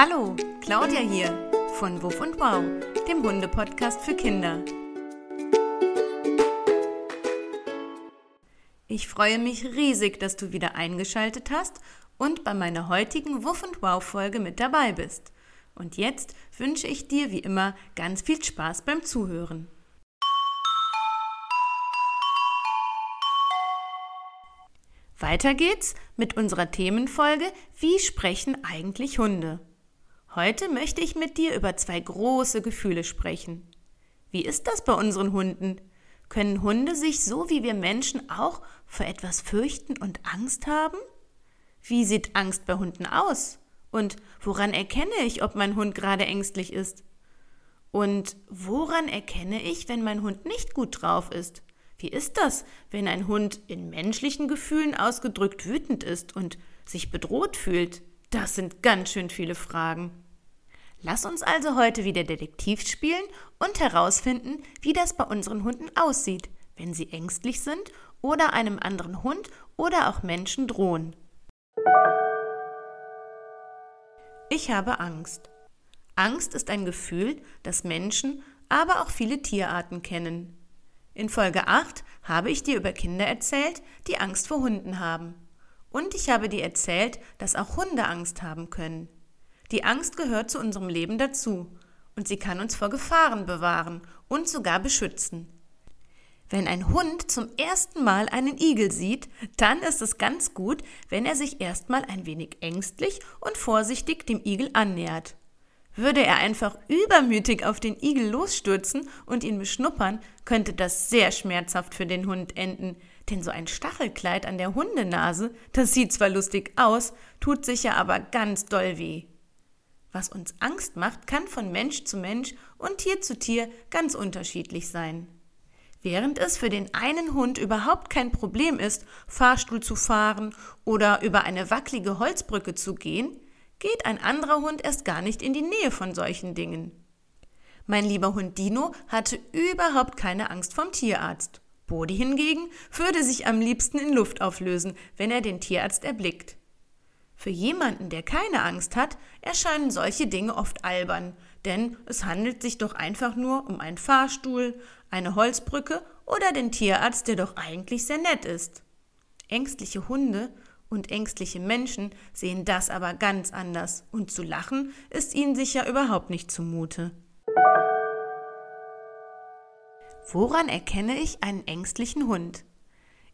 Hallo, Claudia hier von Wuff und Wow, dem Hunde-Podcast für Kinder. Ich freue mich riesig, dass du wieder eingeschaltet hast und bei meiner heutigen Wuff und Wow Folge mit dabei bist. Und jetzt wünsche ich dir wie immer ganz viel Spaß beim Zuhören. Weiter geht's mit unserer Themenfolge Wie sprechen eigentlich Hunde? Heute möchte ich mit dir über zwei große Gefühle sprechen. Wie ist das bei unseren Hunden? Können Hunde sich so wie wir Menschen auch vor etwas fürchten und Angst haben? Wie sieht Angst bei Hunden aus? Und woran erkenne ich, ob mein Hund gerade ängstlich ist? Und woran erkenne ich, wenn mein Hund nicht gut drauf ist? Wie ist das, wenn ein Hund in menschlichen Gefühlen ausgedrückt wütend ist und sich bedroht fühlt? Das sind ganz schön viele Fragen. Lass uns also heute wieder Detektiv spielen und herausfinden, wie das bei unseren Hunden aussieht, wenn sie ängstlich sind oder einem anderen Hund oder auch Menschen drohen. Ich habe Angst. Angst ist ein Gefühl, das Menschen, aber auch viele Tierarten kennen. In Folge 8 habe ich dir über Kinder erzählt, die Angst vor Hunden haben. Und ich habe dir erzählt, dass auch Hunde Angst haben können. Die Angst gehört zu unserem Leben dazu und sie kann uns vor Gefahren bewahren und sogar beschützen. Wenn ein Hund zum ersten Mal einen Igel sieht, dann ist es ganz gut, wenn er sich erstmal ein wenig ängstlich und vorsichtig dem Igel annähert. Würde er einfach übermütig auf den Igel losstürzen und ihn beschnuppern, könnte das sehr schmerzhaft für den Hund enden, denn so ein Stachelkleid an der Hundenase, das sieht zwar lustig aus, tut sicher aber ganz doll weh. Was uns Angst macht, kann von Mensch zu Mensch und Tier zu Tier ganz unterschiedlich sein. Während es für den einen Hund überhaupt kein Problem ist, Fahrstuhl zu fahren oder über eine wackelige Holzbrücke zu gehen, geht ein anderer Hund erst gar nicht in die Nähe von solchen Dingen. Mein lieber Hund Dino hatte überhaupt keine Angst vom Tierarzt. Bodi hingegen würde sich am liebsten in Luft auflösen, wenn er den Tierarzt erblickt. Für jemanden, der keine Angst hat, erscheinen solche Dinge oft albern, denn es handelt sich doch einfach nur um einen Fahrstuhl, eine Holzbrücke oder den Tierarzt, der doch eigentlich sehr nett ist. Ängstliche Hunde und ängstliche Menschen sehen das aber ganz anders, und zu lachen ist ihnen sicher überhaupt nicht zumute. Woran erkenne ich einen ängstlichen Hund?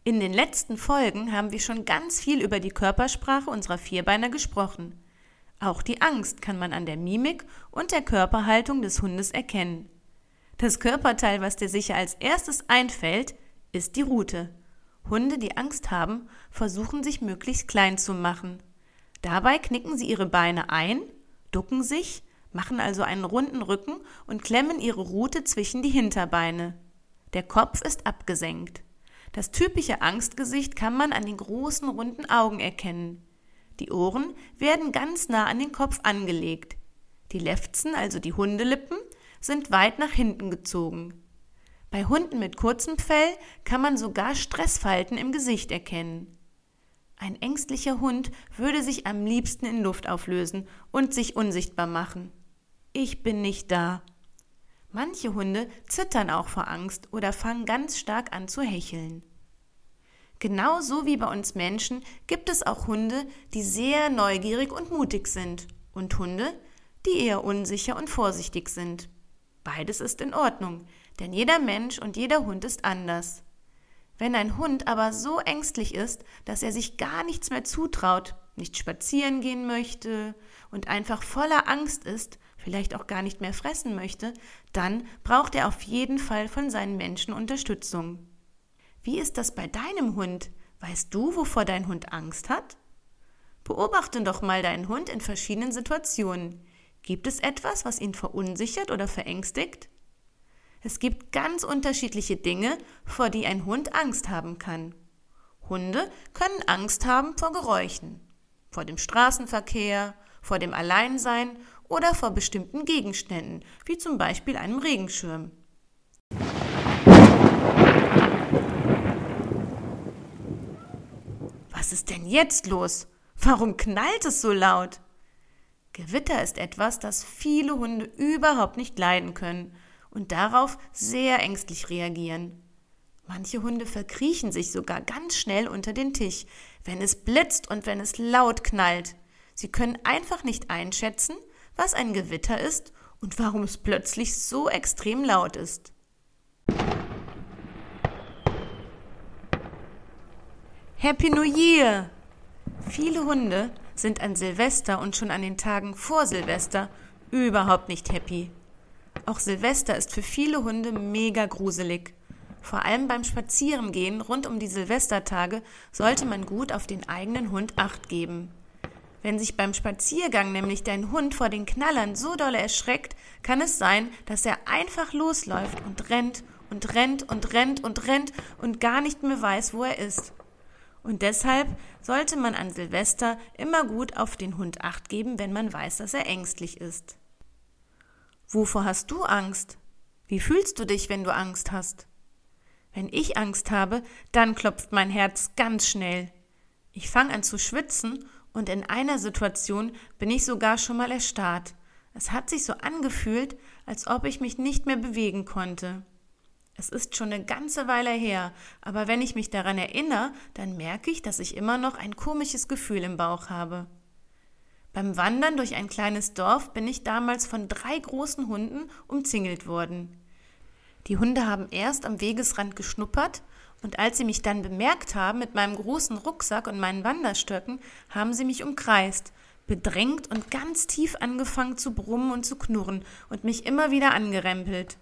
In den letzten Folgen haben wir schon ganz viel über die Körpersprache unserer Vierbeiner gesprochen. Auch die Angst kann man an der Mimik und der Körperhaltung des Hundes erkennen. Das Körperteil, was dir sicher als erstes einfällt, ist die Rute. Hunde, die Angst haben, versuchen sich möglichst klein zu machen. Dabei knicken sie ihre Beine ein, ducken sich, machen also einen runden Rücken und klemmen ihre Rute zwischen die Hinterbeine. Der Kopf ist abgesenkt. Das typische Angstgesicht kann man an den großen runden Augen erkennen. Die Ohren werden ganz nah an den Kopf angelegt. Die Lefzen, also die Hundelippen, sind weit nach hinten gezogen. Bei Hunden mit kurzem Fell kann man sogar Stressfalten im Gesicht erkennen. Ein ängstlicher Hund würde sich am liebsten in Luft auflösen und sich unsichtbar machen. Ich bin nicht da. Manche Hunde zittern auch vor Angst oder fangen ganz stark an zu hecheln. Genauso wie bei uns Menschen gibt es auch Hunde, die sehr neugierig und mutig sind und Hunde, die eher unsicher und vorsichtig sind. Beides ist in Ordnung, denn jeder Mensch und jeder Hund ist anders. Wenn ein Hund aber so ängstlich ist, dass er sich gar nichts mehr zutraut, nicht spazieren gehen möchte und einfach voller Angst ist, vielleicht auch gar nicht mehr fressen möchte, dann braucht er auf jeden Fall von seinen Menschen Unterstützung. Wie ist das bei deinem Hund? Weißt du, wovor dein Hund Angst hat? Beobachte doch mal deinen Hund in verschiedenen Situationen. Gibt es etwas, was ihn verunsichert oder verängstigt? Es gibt ganz unterschiedliche Dinge, vor die ein Hund Angst haben kann. Hunde können Angst haben vor Geräuschen, vor dem Straßenverkehr, vor dem Alleinsein oder vor bestimmten Gegenständen, wie zum Beispiel einem Regenschirm. Was ist denn jetzt los? Warum knallt es so laut? Gewitter ist etwas, das viele Hunde überhaupt nicht leiden können und darauf sehr ängstlich reagieren. Manche Hunde verkriechen sich sogar ganz schnell unter den Tisch, wenn es blitzt und wenn es laut knallt. Sie können einfach nicht einschätzen, was ein Gewitter ist und warum es plötzlich so extrem laut ist. Happy New Year! Viele Hunde sind an Silvester und schon an den Tagen vor Silvester überhaupt nicht happy. Auch Silvester ist für viele Hunde mega gruselig. Vor allem beim Spazierengehen rund um die Silvestertage sollte man gut auf den eigenen Hund acht geben. Wenn sich beim Spaziergang nämlich dein Hund vor den Knallern so doll erschreckt, kann es sein, dass er einfach losläuft und rennt und rennt und rennt und rennt und gar nicht mehr weiß, wo er ist. Und deshalb sollte man an Silvester immer gut auf den Hund acht geben, wenn man weiß, dass er ängstlich ist. Wovor hast du Angst? Wie fühlst du dich, wenn du Angst hast? Wenn ich Angst habe, dann klopft mein Herz ganz schnell. Ich fange an zu schwitzen und in einer Situation bin ich sogar schon mal erstarrt. Es hat sich so angefühlt, als ob ich mich nicht mehr bewegen konnte. Es ist schon eine ganze Weile her, aber wenn ich mich daran erinnere, dann merke ich, dass ich immer noch ein komisches Gefühl im Bauch habe. Beim Wandern durch ein kleines Dorf bin ich damals von drei großen Hunden umzingelt worden. Die Hunde haben erst am Wegesrand geschnuppert und als sie mich dann bemerkt haben mit meinem großen Rucksack und meinen Wanderstöcken, haben sie mich umkreist, bedrängt und ganz tief angefangen zu brummen und zu knurren und mich immer wieder angerempelt.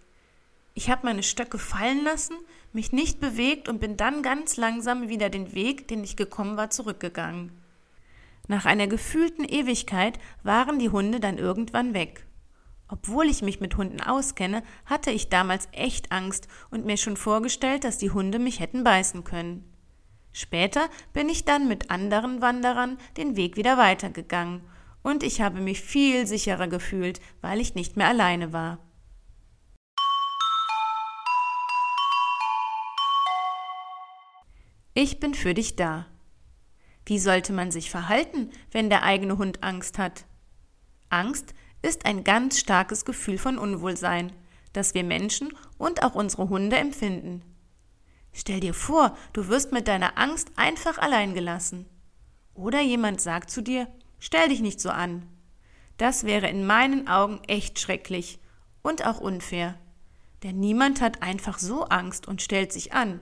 Ich habe meine Stöcke fallen lassen, mich nicht bewegt und bin dann ganz langsam wieder den Weg, den ich gekommen war, zurückgegangen. Nach einer gefühlten Ewigkeit waren die Hunde dann irgendwann weg. Obwohl ich mich mit Hunden auskenne, hatte ich damals echt Angst und mir schon vorgestellt, dass die Hunde mich hätten beißen können. Später bin ich dann mit anderen Wanderern den Weg wieder weitergegangen und ich habe mich viel sicherer gefühlt, weil ich nicht mehr alleine war. Ich bin für dich da. Wie sollte man sich verhalten, wenn der eigene Hund Angst hat? Angst ist ein ganz starkes Gefühl von Unwohlsein, das wir Menschen und auch unsere Hunde empfinden. Stell dir vor, du wirst mit deiner Angst einfach allein gelassen. Oder jemand sagt zu dir, stell dich nicht so an. Das wäre in meinen Augen echt schrecklich und auch unfair. Denn niemand hat einfach so Angst und stellt sich an.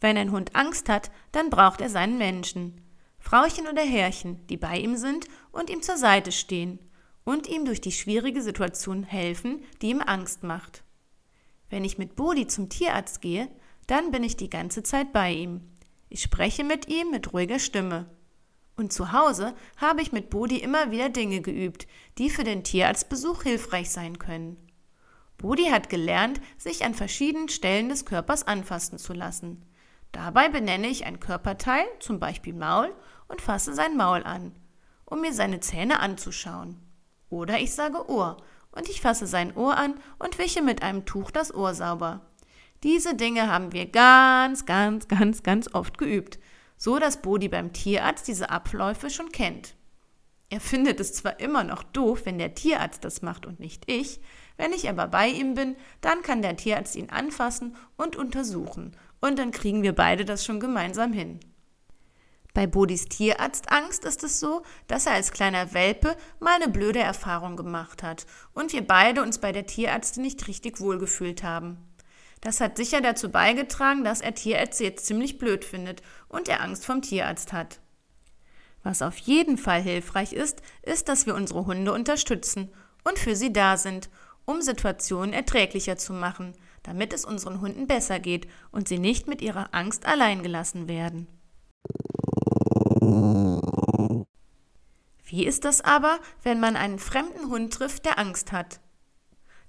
Wenn ein Hund Angst hat, dann braucht er seinen Menschen. Frauchen oder Herrchen, die bei ihm sind und ihm zur Seite stehen und ihm durch die schwierige Situation helfen, die ihm Angst macht. Wenn ich mit Bodi zum Tierarzt gehe, dann bin ich die ganze Zeit bei ihm. Ich spreche mit ihm mit ruhiger Stimme. Und zu Hause habe ich mit Bodi immer wieder Dinge geübt, die für den Tierarztbesuch hilfreich sein können. Bodi hat gelernt, sich an verschiedenen Stellen des Körpers anfassen zu lassen. Dabei benenne ich ein Körperteil, zum Beispiel Maul, und fasse sein Maul an, um mir seine Zähne anzuschauen. Oder ich sage Ohr und ich fasse sein Ohr an und wische mit einem Tuch das Ohr sauber. Diese Dinge haben wir ganz, ganz, ganz, ganz oft geübt, so dass Bodi beim Tierarzt diese Abläufe schon kennt. Er findet es zwar immer noch doof, wenn der Tierarzt das macht und nicht ich, wenn ich aber bei ihm bin, dann kann der Tierarzt ihn anfassen und untersuchen und dann kriegen wir beide das schon gemeinsam hin. Bei Bodis Tierarztangst ist es so, dass er als kleiner Welpe mal eine blöde Erfahrung gemacht hat und wir beide uns bei der Tierärztin nicht richtig wohlgefühlt haben. Das hat sicher dazu beigetragen, dass er Tierärzte jetzt ziemlich blöd findet und er Angst vom Tierarzt hat. Was auf jeden Fall hilfreich ist, ist, dass wir unsere Hunde unterstützen und für sie da sind, um Situationen erträglicher zu machen, damit es unseren Hunden besser geht und sie nicht mit ihrer Angst allein gelassen werden. Wie ist das aber, wenn man einen fremden Hund trifft, der Angst hat?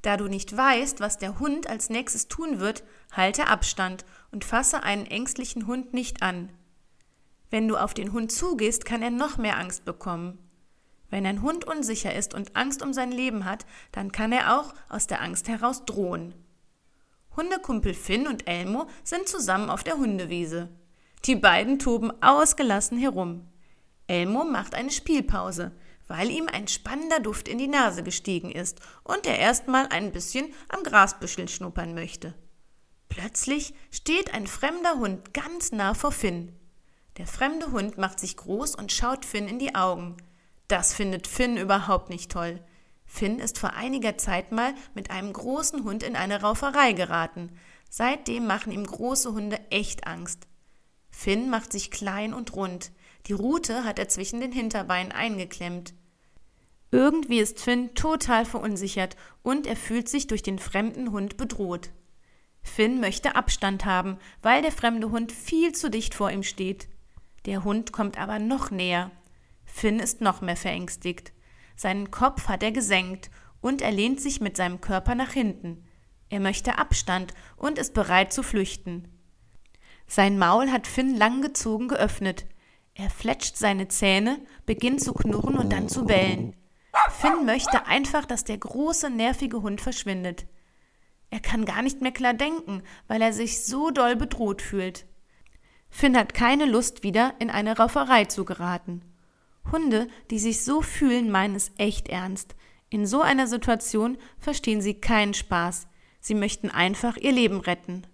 Da du nicht weißt, was der Hund als nächstes tun wird, halte Abstand und fasse einen ängstlichen Hund nicht an. Wenn du auf den Hund zugehst, kann er noch mehr Angst bekommen. Wenn ein Hund unsicher ist und Angst um sein Leben hat, dann kann er auch aus der Angst heraus drohen. Hundekumpel Finn und Elmo sind zusammen auf der Hundewiese. Die beiden toben ausgelassen herum. Elmo macht eine Spielpause, weil ihm ein spannender Duft in die Nase gestiegen ist und er erstmal ein bisschen am Grasbüschel schnuppern möchte. Plötzlich steht ein fremder Hund ganz nah vor Finn. Der fremde Hund macht sich groß und schaut Finn in die Augen. Das findet Finn überhaupt nicht toll. Finn ist vor einiger Zeit mal mit einem großen Hund in eine Rauferei geraten. Seitdem machen ihm große Hunde echt Angst. Finn macht sich klein und rund. Die Rute hat er zwischen den Hinterbeinen eingeklemmt. Irgendwie ist Finn total verunsichert und er fühlt sich durch den fremden Hund bedroht. Finn möchte Abstand haben, weil der fremde Hund viel zu dicht vor ihm steht. Der Hund kommt aber noch näher. Finn ist noch mehr verängstigt. Seinen Kopf hat er gesenkt und er lehnt sich mit seinem Körper nach hinten. Er möchte Abstand und ist bereit zu flüchten. Sein Maul hat Finn langgezogen geöffnet. Er fletscht seine Zähne, beginnt zu knurren und dann zu bellen. Finn möchte einfach, dass der große, nervige Hund verschwindet. Er kann gar nicht mehr klar denken, weil er sich so doll bedroht fühlt. Finn hat keine Lust, wieder in eine Rauferei zu geraten. Hunde, die sich so fühlen, meinen es echt ernst. In so einer Situation verstehen sie keinen Spaß. Sie möchten einfach ihr Leben retten.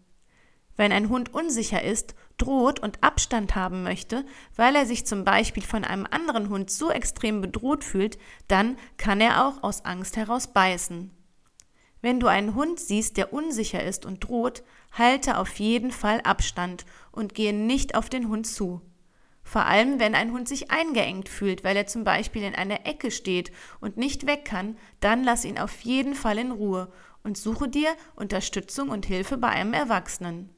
Wenn ein Hund unsicher ist, droht und Abstand haben möchte, weil er sich zum Beispiel von einem anderen Hund so extrem bedroht fühlt, dann kann er auch aus Angst heraus beißen. Wenn du einen Hund siehst, der unsicher ist und droht, halte auf jeden Fall Abstand und gehe nicht auf den Hund zu. Vor allem, wenn ein Hund sich eingeengt fühlt, weil er zum Beispiel in einer Ecke steht und nicht weg kann, dann lass ihn auf jeden Fall in Ruhe und suche dir Unterstützung und Hilfe bei einem Erwachsenen.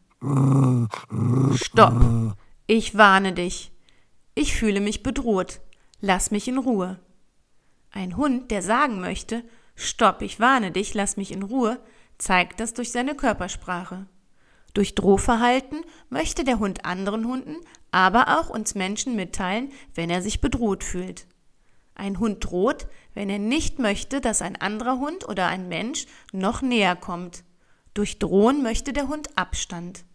Stopp! Ich warne dich. Ich fühle mich bedroht. Lass mich in Ruhe. Ein Hund, der sagen möchte, Stopp, ich warne dich, lass mich in Ruhe, zeigt das durch seine Körpersprache. Durch Drohverhalten möchte der Hund anderen Hunden, aber auch uns Menschen mitteilen, wenn er sich bedroht fühlt. Ein Hund droht, wenn er nicht möchte, dass ein anderer Hund oder ein Mensch noch näher kommt. Durch Drohen möchte der Hund Abstand.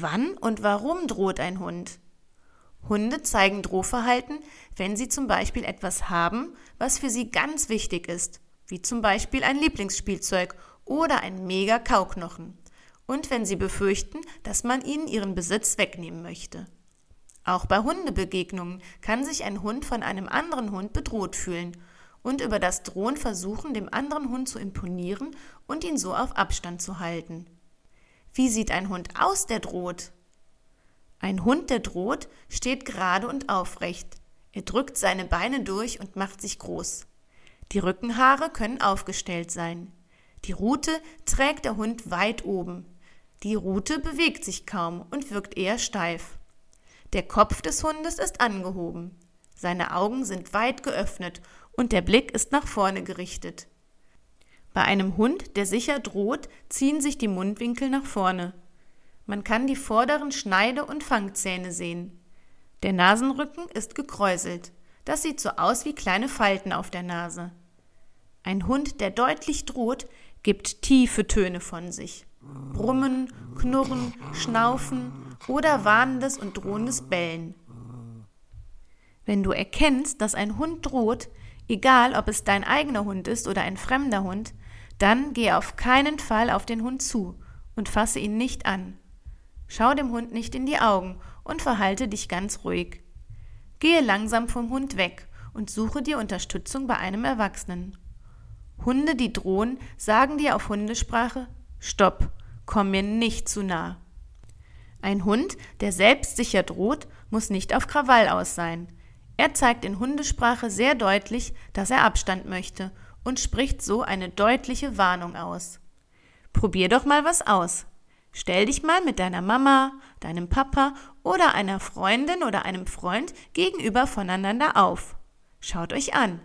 Wann und warum droht ein Hund? Hunde zeigen Drohverhalten, wenn sie zum Beispiel etwas haben, was für sie ganz wichtig ist, wie zum Beispiel ein Lieblingsspielzeug oder ein mega Kauknochen und wenn sie befürchten, dass man ihnen ihren Besitz wegnehmen möchte. Auch bei Hundebegegnungen kann sich ein Hund von einem anderen Hund bedroht fühlen und über das Drohen versuchen, dem anderen Hund zu imponieren und ihn so auf Abstand zu halten. Wie sieht ein Hund aus, der droht? Ein Hund, der droht, steht gerade und aufrecht. Er drückt seine Beine durch und macht sich groß. Die Rückenhaare können aufgestellt sein. Die Rute trägt der Hund weit oben. Die Rute bewegt sich kaum und wirkt eher steif. Der Kopf des Hundes ist angehoben. Seine Augen sind weit geöffnet und der Blick ist nach vorne gerichtet. Bei einem Hund, der sicher droht, ziehen sich die Mundwinkel nach vorne. Man kann die vorderen Schneide- und Fangzähne sehen. Der Nasenrücken ist gekräuselt. Das sieht so aus wie kleine Falten auf der Nase. Ein Hund, der deutlich droht, gibt tiefe Töne von sich. Brummen, Knurren, Schnaufen oder warnendes und drohendes Bellen. Wenn du erkennst, dass ein Hund droht, egal ob es dein eigener Hund ist oder ein fremder Hund, dann geh auf keinen Fall auf den Hund zu und fasse ihn nicht an. Schau dem Hund nicht in die Augen und verhalte dich ganz ruhig. Gehe langsam vom Hund weg und suche dir Unterstützung bei einem Erwachsenen. Hunde, die drohen, sagen dir auf Hundesprache Stopp, komm mir nicht zu nah. Ein Hund, der selbstsicher droht, muss nicht auf Krawall aus sein. Er zeigt in Hundesprache sehr deutlich, dass er Abstand möchte und spricht so eine deutliche Warnung aus. Probier doch mal was aus. Stell dich mal mit deiner Mama, deinem Papa oder einer Freundin oder einem Freund gegenüber voneinander auf. Schaut euch an.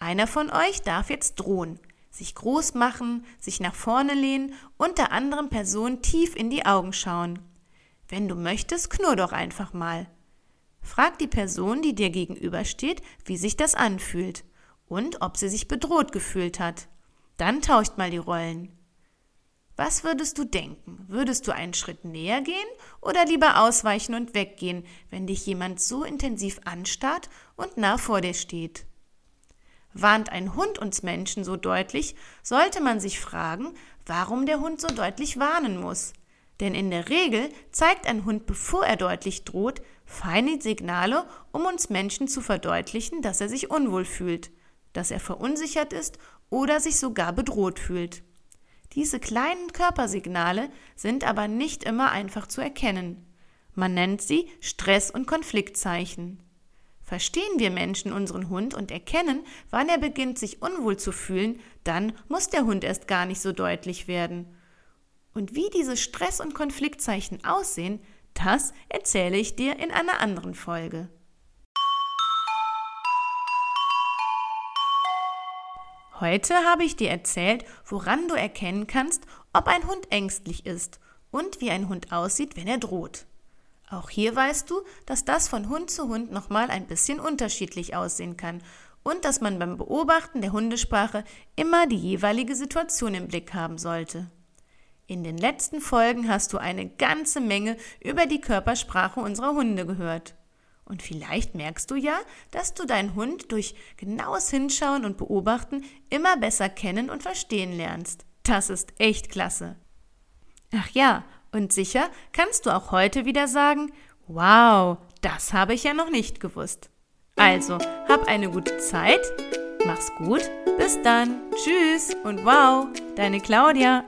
Einer von euch darf jetzt drohen sich groß machen, sich nach vorne lehnen und der anderen Person tief in die Augen schauen. Wenn du möchtest, knurr doch einfach mal. Frag die Person, die dir gegenübersteht, wie sich das anfühlt und ob sie sich bedroht gefühlt hat. Dann tauscht mal die Rollen. Was würdest du denken? Würdest du einen Schritt näher gehen oder lieber ausweichen und weggehen, wenn dich jemand so intensiv anstarrt und nah vor dir steht? Warnt ein Hund uns Menschen so deutlich, sollte man sich fragen, warum der Hund so deutlich warnen muss. Denn in der Regel zeigt ein Hund, bevor er deutlich droht, feine Signale, um uns Menschen zu verdeutlichen, dass er sich unwohl fühlt, dass er verunsichert ist oder sich sogar bedroht fühlt. Diese kleinen Körpersignale sind aber nicht immer einfach zu erkennen. Man nennt sie Stress- und Konfliktzeichen. Verstehen wir Menschen unseren Hund und erkennen, wann er beginnt, sich unwohl zu fühlen, dann muss der Hund erst gar nicht so deutlich werden. Und wie diese Stress- und Konfliktzeichen aussehen, das erzähle ich dir in einer anderen Folge. Heute habe ich dir erzählt, woran du erkennen kannst, ob ein Hund ängstlich ist und wie ein Hund aussieht, wenn er droht. Auch hier weißt du, dass das von Hund zu Hund nochmal ein bisschen unterschiedlich aussehen kann und dass man beim Beobachten der Hundesprache immer die jeweilige Situation im Blick haben sollte. In den letzten Folgen hast du eine ganze Menge über die Körpersprache unserer Hunde gehört. Und vielleicht merkst du ja, dass du deinen Hund durch genaues Hinschauen und Beobachten immer besser kennen und verstehen lernst. Das ist echt klasse. Ach ja, und sicher kannst du auch heute wieder sagen, wow, das habe ich ja noch nicht gewusst. Also, hab eine gute Zeit, mach's gut, bis dann, tschüss und wow, deine Claudia.